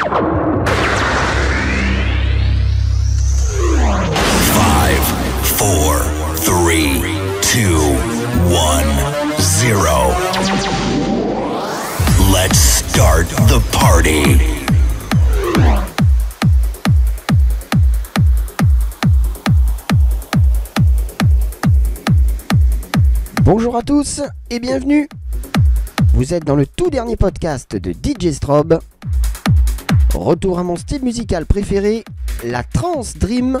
Five, four, three, two, one, zero. Let's start the party. Bonjour à tous et bienvenue. Vous êtes dans le tout dernier podcast de DJ Strobe. Retour à mon style musical préféré, la trance dream.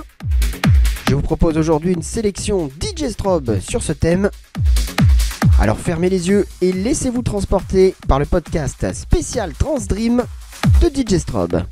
Je vous propose aujourd'hui une sélection DJ Strobe sur ce thème. Alors fermez les yeux et laissez-vous transporter par le podcast spécial Trance Dream de DJ Strobe.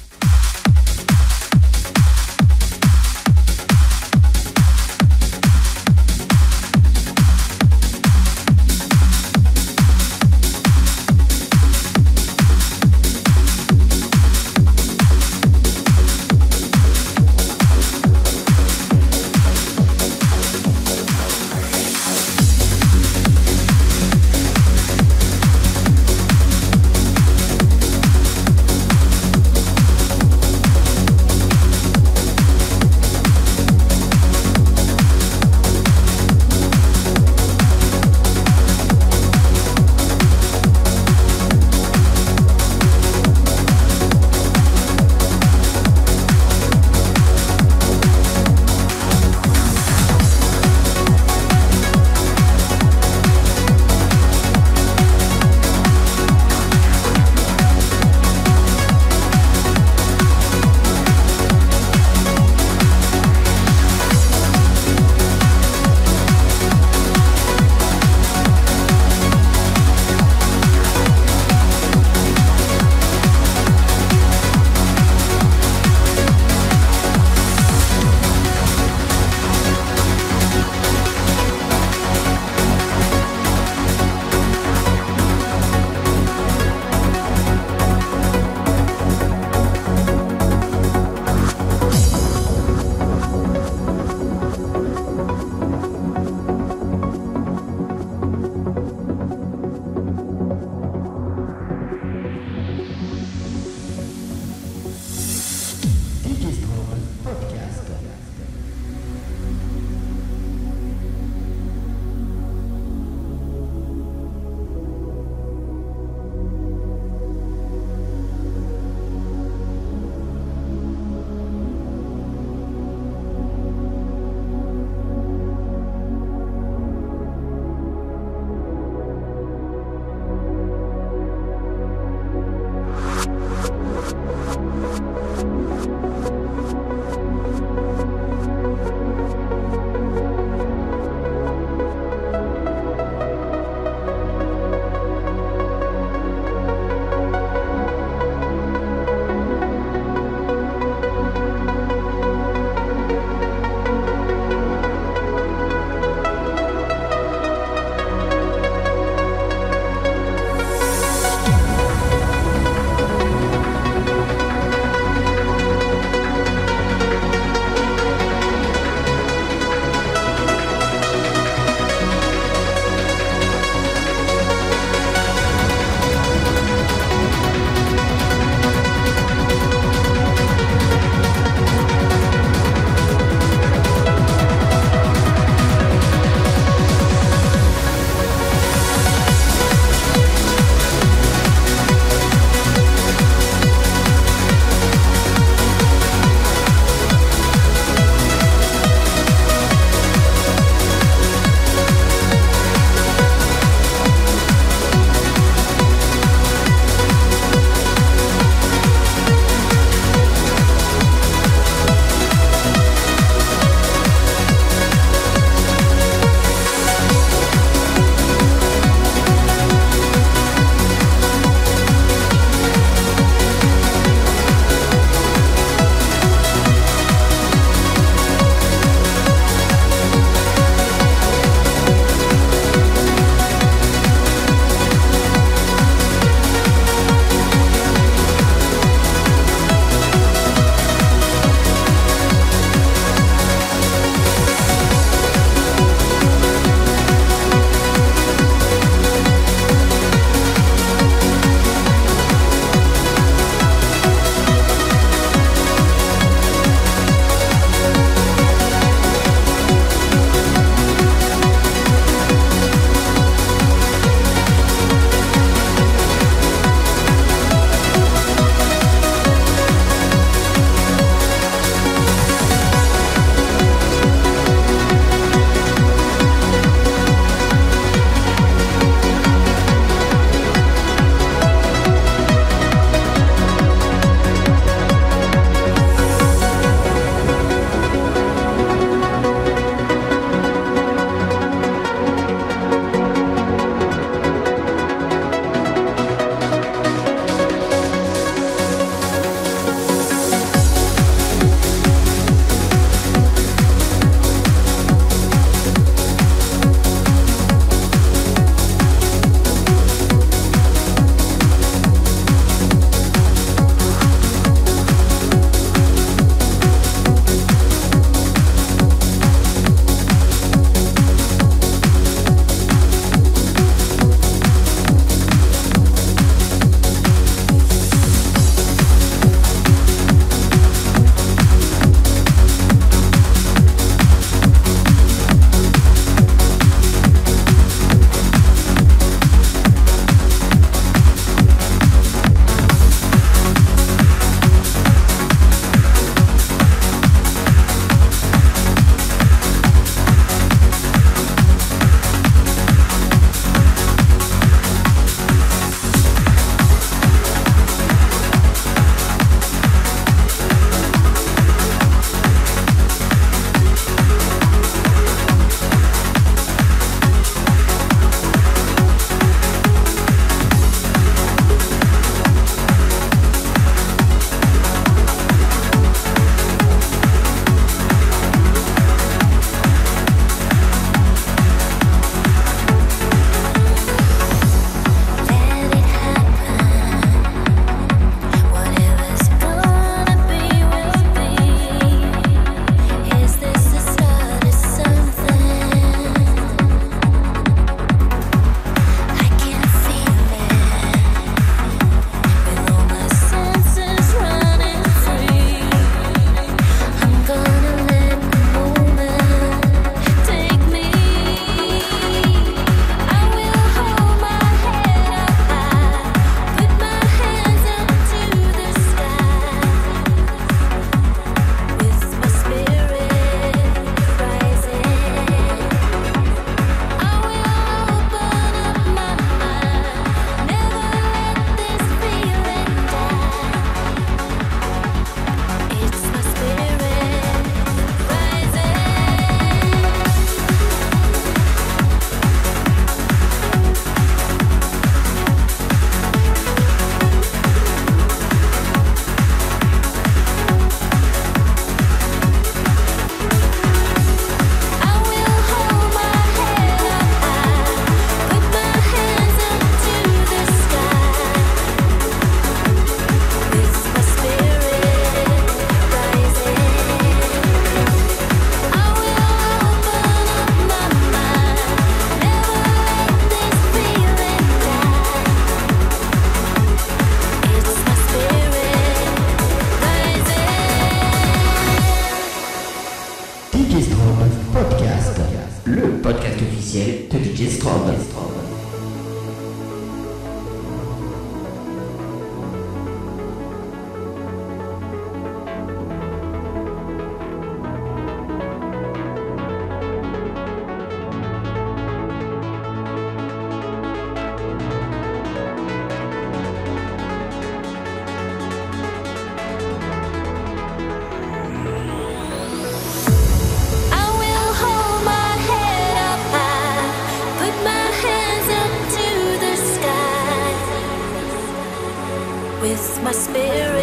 My spirit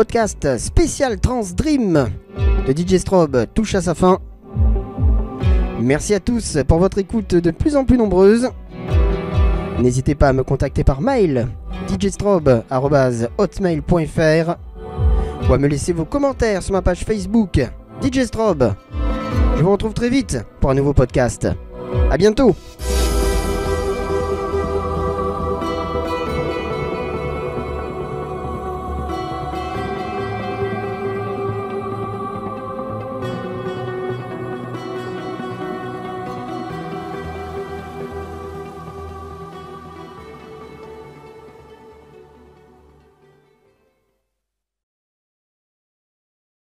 podcast spécial Trans Dream de DJ Strobe touche à sa fin. Merci à tous pour votre écoute de plus en plus nombreuse. N'hésitez pas à me contacter par mail djstrobe.hotmail.fr ou à me laisser vos commentaires sur ma page Facebook DJ Strobe. Je vous retrouve très vite pour un nouveau podcast. A bientôt